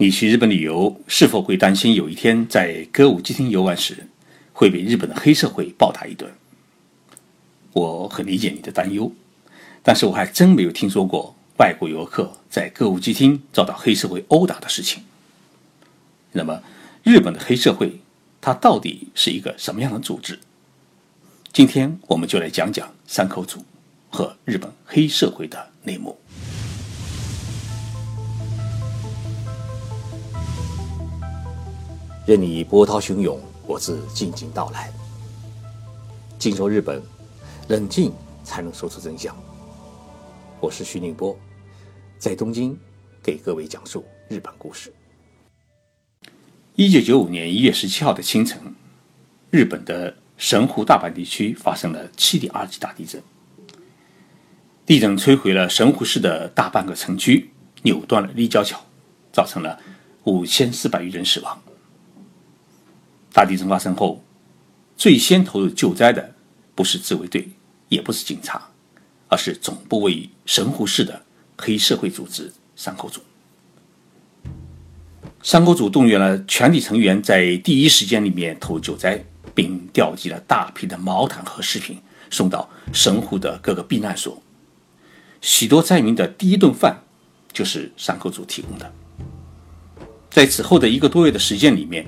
你去日本旅游，是否会担心有一天在歌舞伎町游玩时会被日本的黑社会暴打一顿？我很理解你的担忧，但是我还真没有听说过外国游客在歌舞伎町遭到黑社会殴打的事情。那么，日本的黑社会它到底是一个什么样的组织？今天我们就来讲讲山口组和日本黑社会的内幕。任你波涛汹涌，我自静静到来。静说日本，冷静才能说出真相。我是徐宁波，在东京给各位讲述日本故事。一九九五年一月十七号的清晨，日本的神户大阪地区发生了七点二级大地震。地震摧毁了神户市的大半个城区，扭断了立交桥，造成了五千四百余人死亡。大地震发生后，最先投入救灾的不是自卫队，也不是警察，而是总部位于神户市的黑社会组织山口组。山口组动员了全体成员，在第一时间里面投救灾，并调集了大批的毛毯和食品送到神户的各个避难所。许多灾民的第一顿饭就是山口组提供的。在此后的一个多月的时间里面。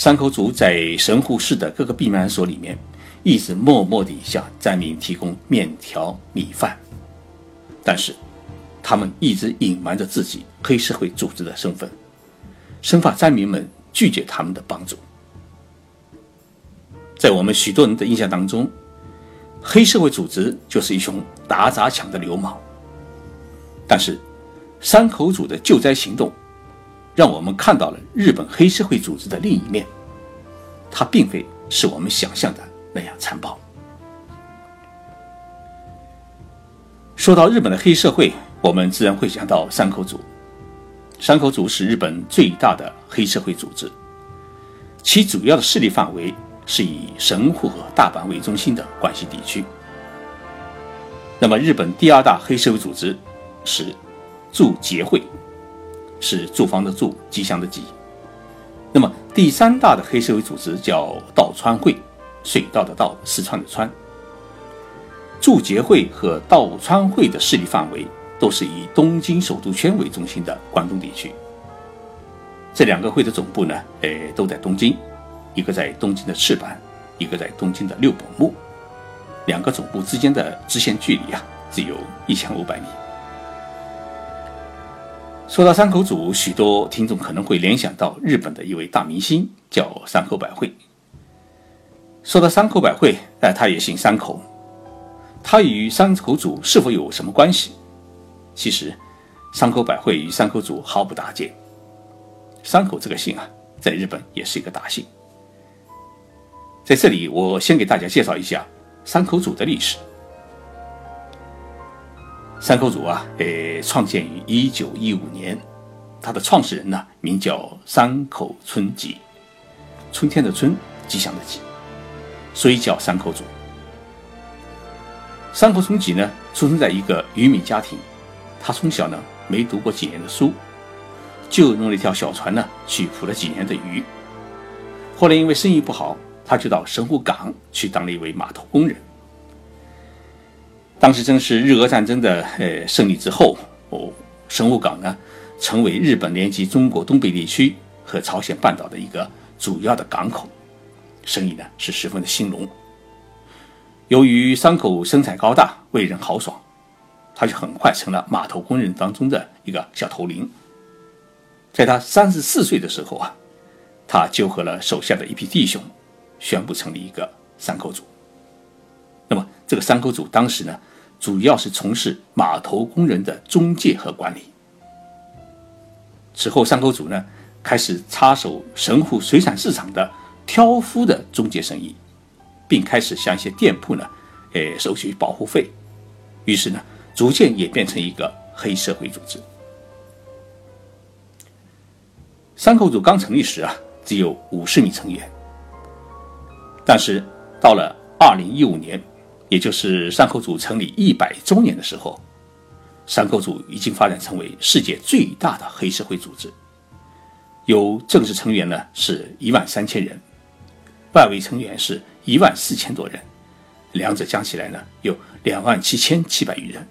山口组在神户市的各个避难所里面，一直默默地向灾民提供面条、米饭，但是他们一直隐瞒着自己黑社会组织的身份，生怕灾民们拒绝他们的帮助。在我们许多人的印象当中，黑社会组织就是一群打砸抢的流氓，但是山口组的救灾行动。让我们看到了日本黑社会组织的另一面，它并非是我们想象的那样残暴。说到日本的黑社会，我们自然会想到山口组。山口组是日本最大的黑社会组织，其主要的势力范围是以神户和大阪为中心的关西地区。那么，日本第二大黑社会组织是驻结会。是住房的住，吉祥的吉。那么第三大的黑社会组织叫道川会，水稻的稻，四川的川。驻结会和道川会的势力范围都是以东京首都圈为中心的关东地区。这两个会的总部呢，呃，都在东京，一个在东京的赤坂，一个在东京的六本木。两个总部之间的直线距离啊，只有一千五百米。说到山口组，许多听众可能会联想到日本的一位大明星，叫山口百惠。说到山口百惠，哎，他也姓山口，他与山口组是否有什么关系？其实，山口百惠与山口组毫不搭界。山口这个姓啊，在日本也是一个大姓。在这里，我先给大家介绍一下山口组的历史。山口组啊，呃，创建于一九一五年，它的创始人呢，名叫山口春吉，春天的春，吉祥的吉，所以叫山口组。山口春吉呢，出生在一个渔民家庭，他从小呢没读过几年的书，就用了一条小船呢去捕了几年的鱼，后来因为生意不好，他就到神户港去当了一位码头工人。当时正是日俄战争的呃胜利之后，哦，神户港呢成为日本连接中国东北地区和朝鲜半岛的一个主要的港口，生意呢是十分的兴隆。由于山口身材高大，为人豪爽，他就很快成了码头工人当中的一个小头领。在他三十四岁的时候啊，他纠合了手下的一批弟兄，宣布成立一个山口组。那么这个山口组当时呢？主要是从事码头工人的中介和管理。此后，山口组呢开始插手神户水产市场的挑夫的中介生意，并开始向一些店铺呢，诶收取保护费。于是呢，逐渐演变成一个黑社会组织。山口组刚成立时啊，只有五十名成员，但是到了二零一五年。也就是山口组成立一百周年的时候，山口组已经发展成为世界最大的黑社会组织，有正式成员呢是一万三千人，外围成员是一万四千多人，两者加起来呢有两万七千七百余人。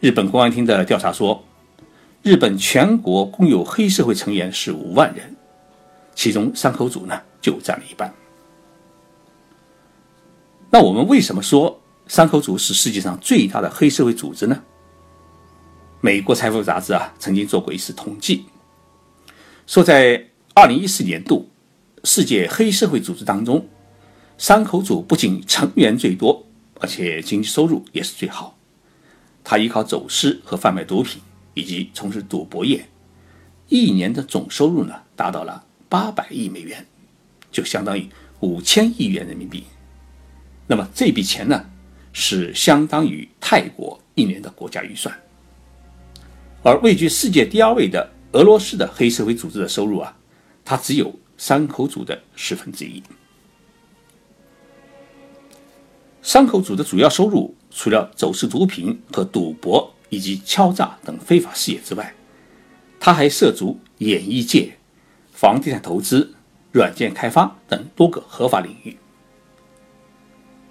日本公安厅的调查说，日本全国共有黑社会成员是五万人，其中山口组呢就占了一半。那我们为什么说山口组是世界上最大的黑社会组织呢？美国财富杂志啊曾经做过一次统计，说在二零一四年度世界黑社会组织当中，山口组不仅成员最多，而且经济收入也是最好。他依靠走私和贩卖毒品，以及从事赌博业，一年的总收入呢达到了八百亿美元，就相当于五千亿元人民币。那么这笔钱呢，是相当于泰国一年的国家预算。而位居世界第二位的俄罗斯的黑社会组织的收入啊，它只有山口组的十分之一。山口组的主要收入。除了走私毒品和赌博以及敲诈等非法事业之外，他还涉足演艺界、房地产投资、软件开发等多个合法领域。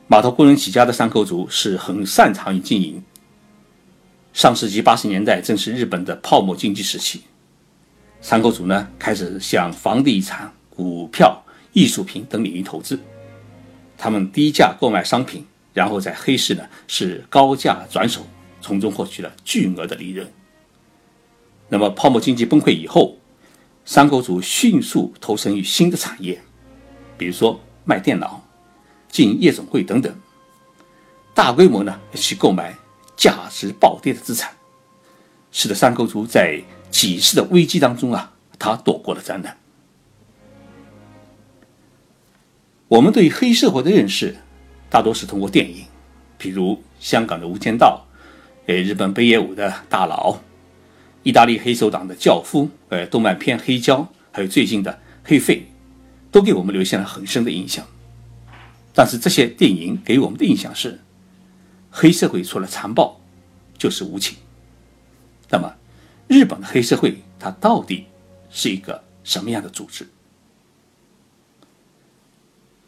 码头工人起家的山口组是很擅长于经营。上世纪八十年代正是日本的泡沫经济时期，山口组呢开始向房地产、股票、艺术品等领域投资，他们低价购买商品。然后在黑市呢是高价转手，从中获取了巨额的利润。那么泡沫经济崩溃以后，山口组迅速投身于新的产业，比如说卖电脑、进夜总会等等，大规模呢去购买价值暴跌的资产，使得山口组在几次的危机当中啊，他躲过了灾难。我们对黑社会的认识。大多是通过电影，比如香港的《无间道》，呃，日本北野武的大佬，意大利黑手党的教父，呃，动漫片《黑胶》，还有最近的《黑费》，都给我们留下了很深的印象。但是这些电影给我们的印象是，黑社会除了残暴，就是无情。那么，日本的黑社会它到底是一个什么样的组织？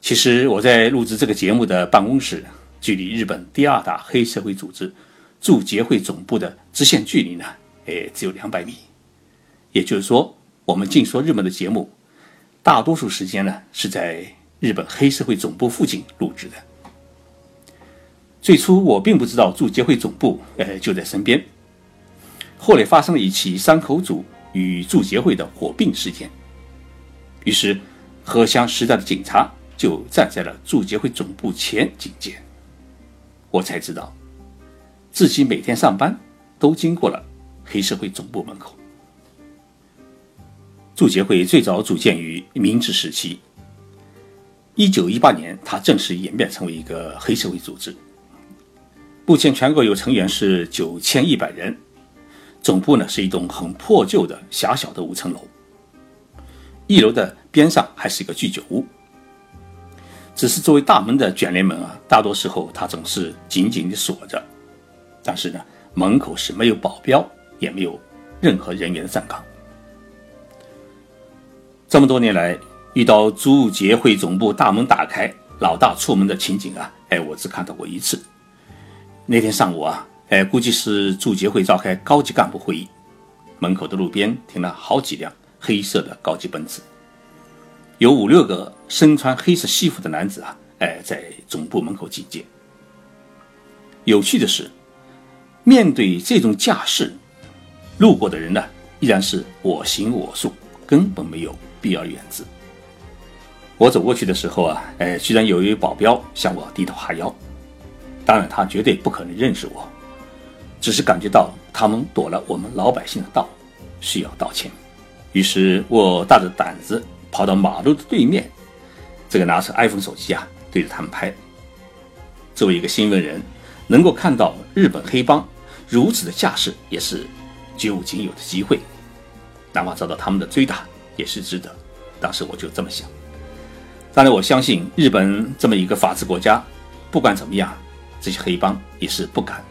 其实我在录制这个节目的办公室，距离日本第二大黑社会组织驻杰会总部的直线距离呢，哎，只有两百米。也就是说，我们净说日本的节目，大多数时间呢是在日本黑社会总部附近录制的。最初我并不知道驻杰会总部，呃，就在身边。后来发生了一起山口组与驻杰会的火并事件，于是荷香时代的警察。就站在了驻杰会总部前警戒，我才知道，自己每天上班都经过了黑社会总部门口。驻杰会最早组建于明治时期，一九一八年，它正式演变成为一个黑社会组织。目前全国有成员是九千一百人，总部呢是一栋很破旧的狭小的五层楼，一楼的边上还是一个居酒屋。只是作为大门的卷帘门啊，大多时候它总是紧紧地锁着。但是呢，门口是没有保镖，也没有任何人员的站岗。这么多年来，遇到驻杰会总部大门打开，老大出门的情景啊，哎，我只看到过一次。那天上午啊，哎，估计是驻杰会召开高级干部会议，门口的路边停了好几辆黑色的高级奔驰。有五六个身穿黑色西服的男子啊，哎，在总部门口警戒。有趣的是，面对这种架势，路过的人呢，依然是我行我素，根本没有避而远之。我走过去的时候啊，哎，居然有一位保镖向我低头哈腰。当然，他绝对不可能认识我，只是感觉到他们躲了我们老百姓的道，需要道歉。于是我大着胆子。跑到马路的对面，这个拿着 iPhone 手机啊，对着他们拍。作为一个新闻人，能够看到日本黑帮如此的架势，也是绝无仅有的机会。哪怕遭到他们的追打，也是值得。当时我就这么想。当然，我相信日本这么一个法治国家，不管怎么样，这些黑帮也是不敢，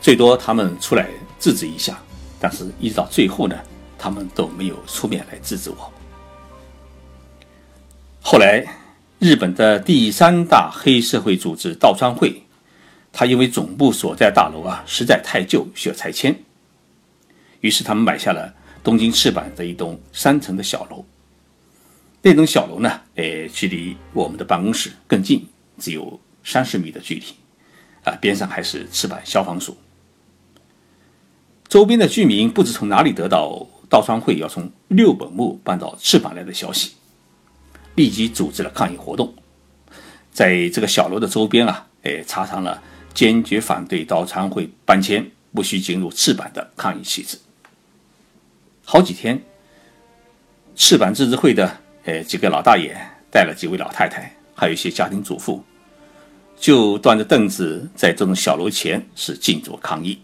最多他们出来制止一下。但是，一直到最后呢，他们都没有出面来制止我。后来，日本的第三大黑社会组织道川会，他因为总部所在大楼啊实在太旧，需要拆迁，于是他们买下了东京赤坂的一栋三层的小楼。那栋小楼呢，诶，距离我们的办公室更近，只有三十米的距离，啊，边上还是赤坂消防署。周边的居民不知从哪里得到道川会要从六本木搬到赤坂来的消息。立即组织了抗议活动，在这个小楼的周边啊，哎，插上了坚决反对道川会搬迁、不许进入赤坂的抗议旗帜。好几天，赤坂自治会的哎几个老大爷带了几位老太太，还有一些家庭主妇，就端着凳子在这种小楼前是静坐抗议。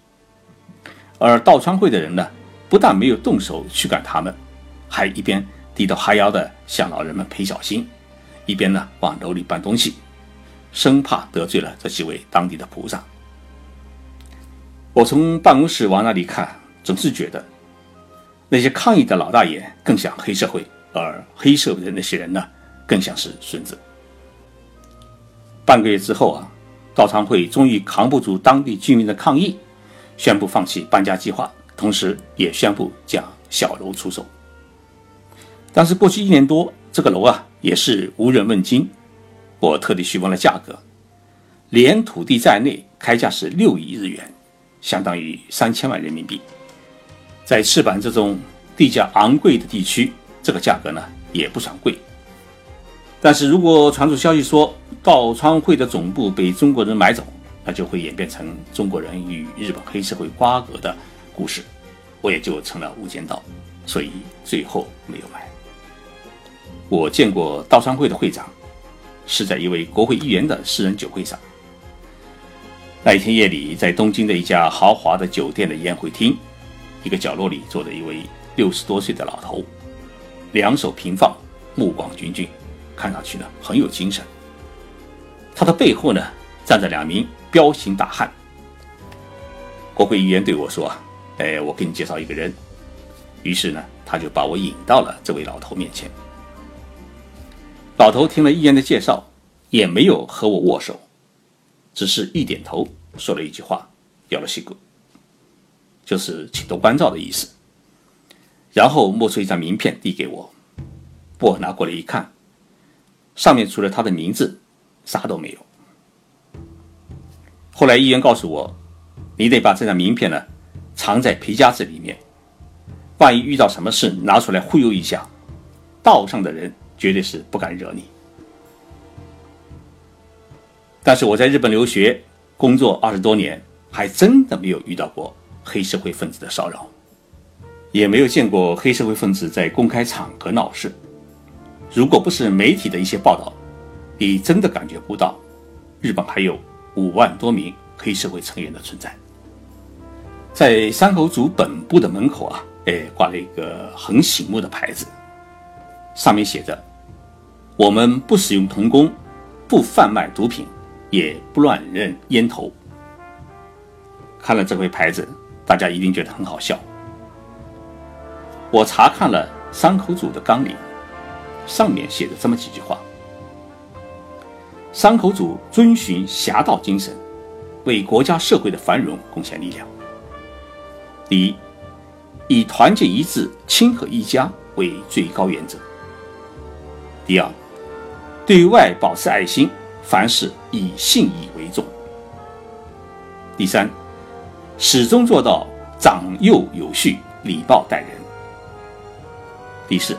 而道川会的人呢，不但没有动手驱赶他们，还一边。低头哈腰的向老人们赔小心，一边呢往楼里搬东西，生怕得罪了这几位当地的菩萨。我从办公室往那里看，总是觉得那些抗议的老大爷更像黑社会，而黑社会的那些人呢，更像是孙子。半个月之后啊，道昌会终于扛不住当地居民的抗议，宣布放弃搬家计划，同时也宣布将小楼出售。但是过去一年多，这个楼啊也是无人问津。我特地询问了价格，连土地在内，开价是六亿日元，相当于三千万人民币。在赤坂这种地价昂贵的地区，这个价格呢也不算贵。但是如果传出消息说道川会的总部被中国人买走，那就会演变成中国人与日本黑社会瓜葛的故事，我也就成了无间道，所以最后没有买。我见过道川会的会长，是在一位国会议员的私人酒会上。那一天夜里，在东京的一家豪华的酒店的宴会厅，一个角落里坐着一位六十多岁的老头，两手平放，目光炯炯，看上去呢很有精神。他的背后呢站着两名彪形大汉。国会议员对我说：“哎，我给你介绍一个人。”于是呢，他就把我引到了这位老头面前。老头听了议员的介绍，也没有和我握手，只是一点头，说了一句话，摇了屁股，就是请多关照的意思。然后摸出一张名片递给我，我拿过来一看，上面除了他的名字，啥都没有。后来议员告诉我，你得把这张名片呢藏在皮夹子里面，万一遇到什么事，拿出来忽悠一下，道上的人。绝对是不敢惹你。但是我在日本留学工作二十多年，还真的没有遇到过黑社会分子的骚扰，也没有见过黑社会分子在公开场合闹事。如果不是媒体的一些报道，你真的感觉不到日本还有五万多名黑社会成员的存在。在山口组本部的门口啊，哎，挂了一个很醒目的牌子，上面写着。我们不使用童工，不贩卖毒品，也不乱扔烟头。看了这块牌子，大家一定觉得很好笑。我查看了山口组的纲领，上面写着这么几句话：山口组遵循侠道精神，为国家社会的繁荣贡献力量。第一，以团结一致、亲和一家为最高原则。第二。对外保持爱心，凡事以信义为重。第三，始终做到长幼有序、礼貌待人。第四，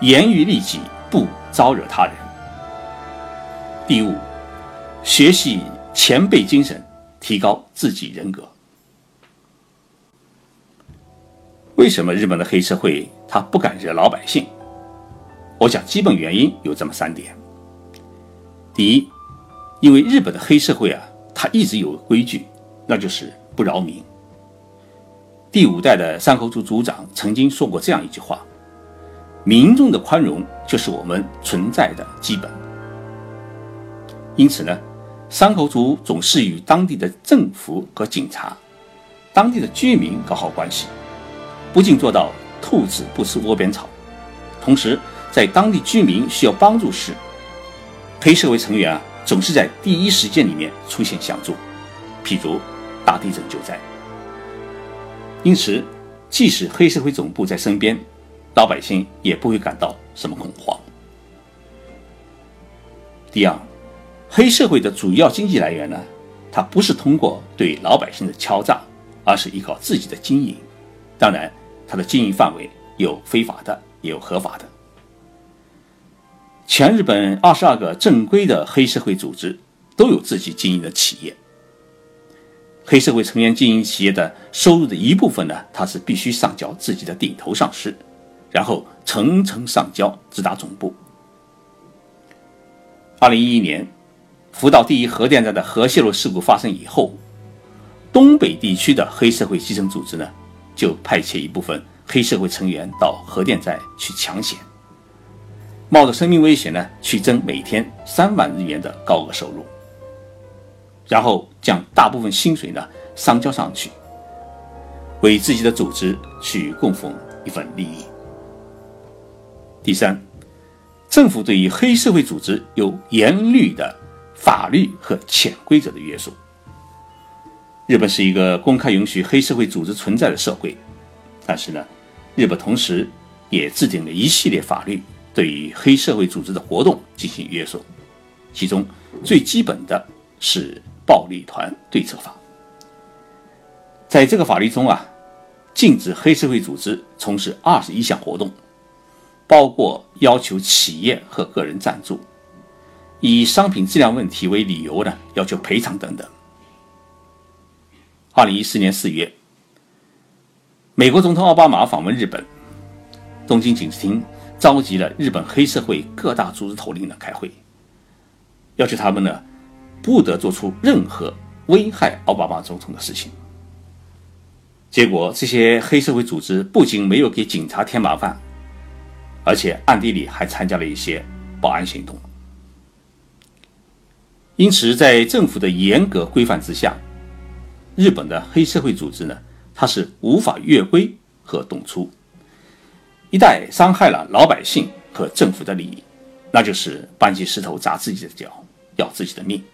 严于律己，不招惹他人。第五，学习前辈精神，提高自己人格。为什么日本的黑社会他不敢惹老百姓？我想，基本原因有这么三点。第一，因为日本的黑社会啊，他一直有规矩，那就是不饶民。第五代的山口组组长曾经说过这样一句话：“民众的宽容就是我们存在的基本。”因此呢，山口组总是与当地的政府和警察、当地的居民搞好关系，不仅做到兔子不吃窝边草。同时，在当地居民需要帮助时，黑社会成员啊总是在第一时间里面出现相助，譬如大地震救灾。因此，即使黑社会总部在身边，老百姓也不会感到什么恐慌。第二，黑社会的主要经济来源呢，它不是通过对老百姓的敲诈，而是依靠自己的经营。当然，它的经营范围有非法的，也有合法的。全日本二十二个正规的黑社会组织都有自己经营的企业。黑社会成员经营企业的收入的一部分呢，他是必须上交自己的顶头上司，然后层层上交直达总部。二零一一年，福岛第一核电站的核泄漏事故发生以后，东北地区的黑社会基层组织呢，就派遣一部分黑社会成员到核电站去抢险，冒着生命危险呢，去争每天三万日元的高额收入。然后将大部分薪水呢上交上去，为自己的组织去供奉一份利益。第三，政府对于黑社会组织有严厉的法律和潜规则的约束。日本是一个公开允许黑社会组织存在的社会，但是呢，日本同时也制定了一系列法律，对于黑社会组织的活动进行约束，其中最基本的是。暴力团对策法，在这个法律中啊，禁止黑社会组织从事二十一项活动，包括要求企业和个人赞助，以商品质量问题为理由呢，要求赔偿等等。二零一四年四月，美国总统奥巴马访问日本，东京警视厅召集了日本黑社会各大组织头领呢开会，要求他们呢。不得做出任何危害奥巴马总统的事情。结果，这些黑社会组织不仅没有给警察添麻烦，而且暗地里还参加了一些保安行动。因此，在政府的严格规范之下，日本的黑社会组织呢，它是无法越规和动粗。一旦伤害了老百姓和政府的利益，那就是搬起石头砸自己的脚，要自己的命。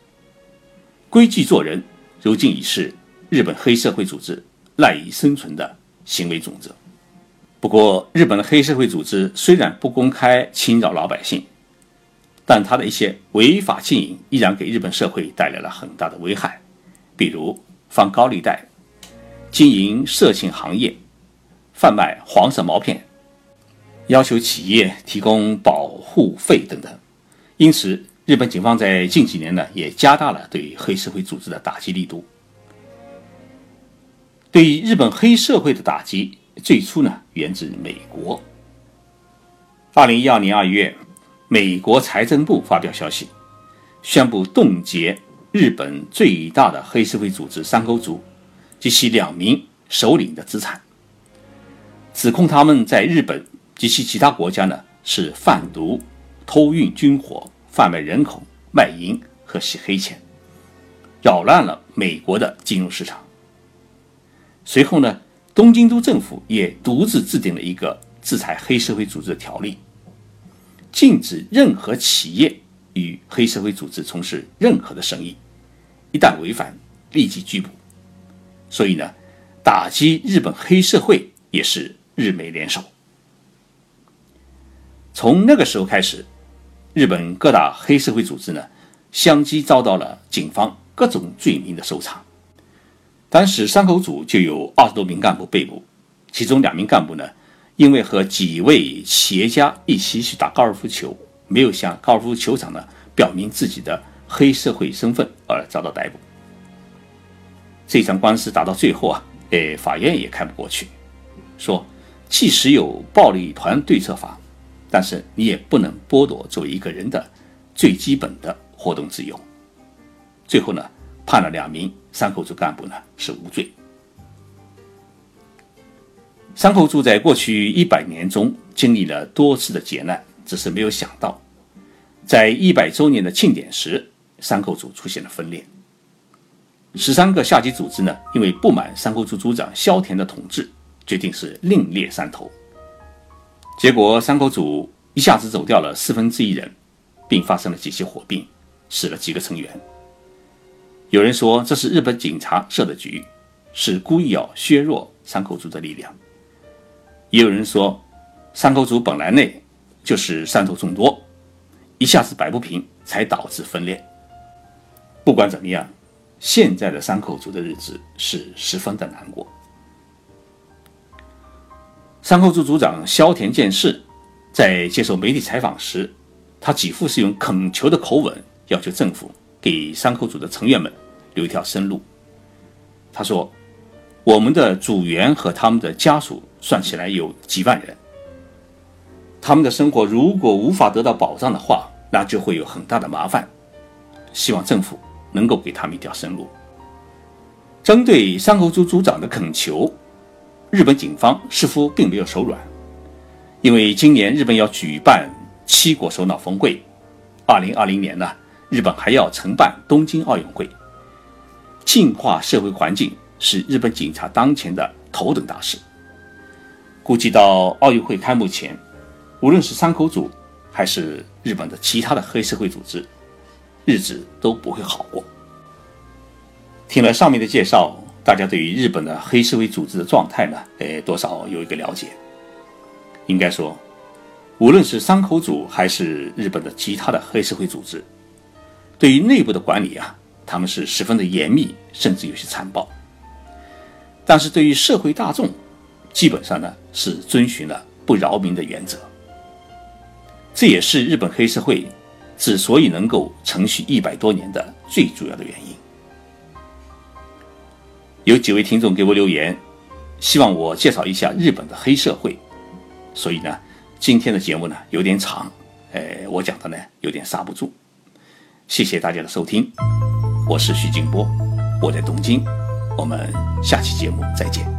规矩做人，如今已是日本黑社会组织赖以生存的行为准则。不过，日本的黑社会组织虽然不公开侵扰老百姓，但他的一些违法经营依然给日本社会带来了很大的危害，比如放高利贷、经营色情行业、贩卖黄色毛片、要求企业提供保护费等等。因此，日本警方在近几年呢，也加大了对黑社会组织的打击力度。对于日本黑社会的打击，最初呢源自美国。二零一二年二月，美国财政部发表消息，宣布冻结日本最大的黑社会组织山沟组及其两名首领的资产，指控他们在日本及其其他国家呢是贩毒、偷运军火。贩卖人口、卖淫和洗黑钱，扰乱了美国的金融市场。随后呢，东京都政府也独自制定了一个制裁黑社会组织的条例，禁止任何企业与黑社会组织从事任何的生意，一旦违反，立即拘捕。所以呢，打击日本黑社会也是日美联手。从那个时候开始。日本各大黑社会组织呢，相继遭到了警方各种罪名的搜查。当时山口组就有二十多名干部被捕，其中两名干部呢，因为和几位企业家一起去打高尔夫球，没有向高尔夫球场呢表明自己的黑社会身份而遭到逮捕。这场官司打到最后啊，哎，法院也看不过去，说即使有暴力团对策法。但是你也不能剥夺作为一个人的最基本的活动自由。最后呢，判了两名山口组干部呢是无罪。山口组在过去一百年中经历了多次的劫难，只是没有想到，在一百周年的庆典时，山口组出现了分裂。十三个下级组织呢，因为不满山口组组长萧田的统治，决定是另列山头，结果山口组一下子走掉了四分之一人，并发生了几起火并，死了几个成员。有人说这是日本警察设的局，是故意要削弱山口组的力量。也有人说，山口组本来内就是山头众多，一下子摆不平，才导致分裂。不管怎么样，现在的山口组的日子是十分的难过。山口组组长萧田健士在接受媒体采访时，他几乎是用恳求的口吻要求政府给山口组的成员们。留一条生路。他说：“我们的组员和他们的家属算起来有几万人，他们的生活如果无法得到保障的话，那就会有很大的麻烦。希望政府能够给他们一条生路。”针对山口组组长的恳求，日本警方似乎并没有手软，因为今年日本要举办七国首脑峰会，二零二零年呢，日本还要承办东京奥运会。净化社会环境是日本警察当前的头等大事。估计到奥运会开幕前，无论是山口组还是日本的其他的黑社会组织，日子都不会好过。听了上面的介绍，大家对于日本的黑社会组织的状态呢，呃，多少有一个了解。应该说，无论是山口组还是日本的其他的黑社会组织，对于内部的管理啊。他们是十分的严密，甚至有些残暴。但是对于社会大众，基本上呢是遵循了不扰民的原则。这也是日本黑社会之所以能够承续一百多年的最主要的原因。有几位听众给我留言，希望我介绍一下日本的黑社会，所以呢，今天的节目呢有点长，呃，我讲的呢有点刹不住。谢谢大家的收听。我是徐静波，我在东京，我们下期节目再见。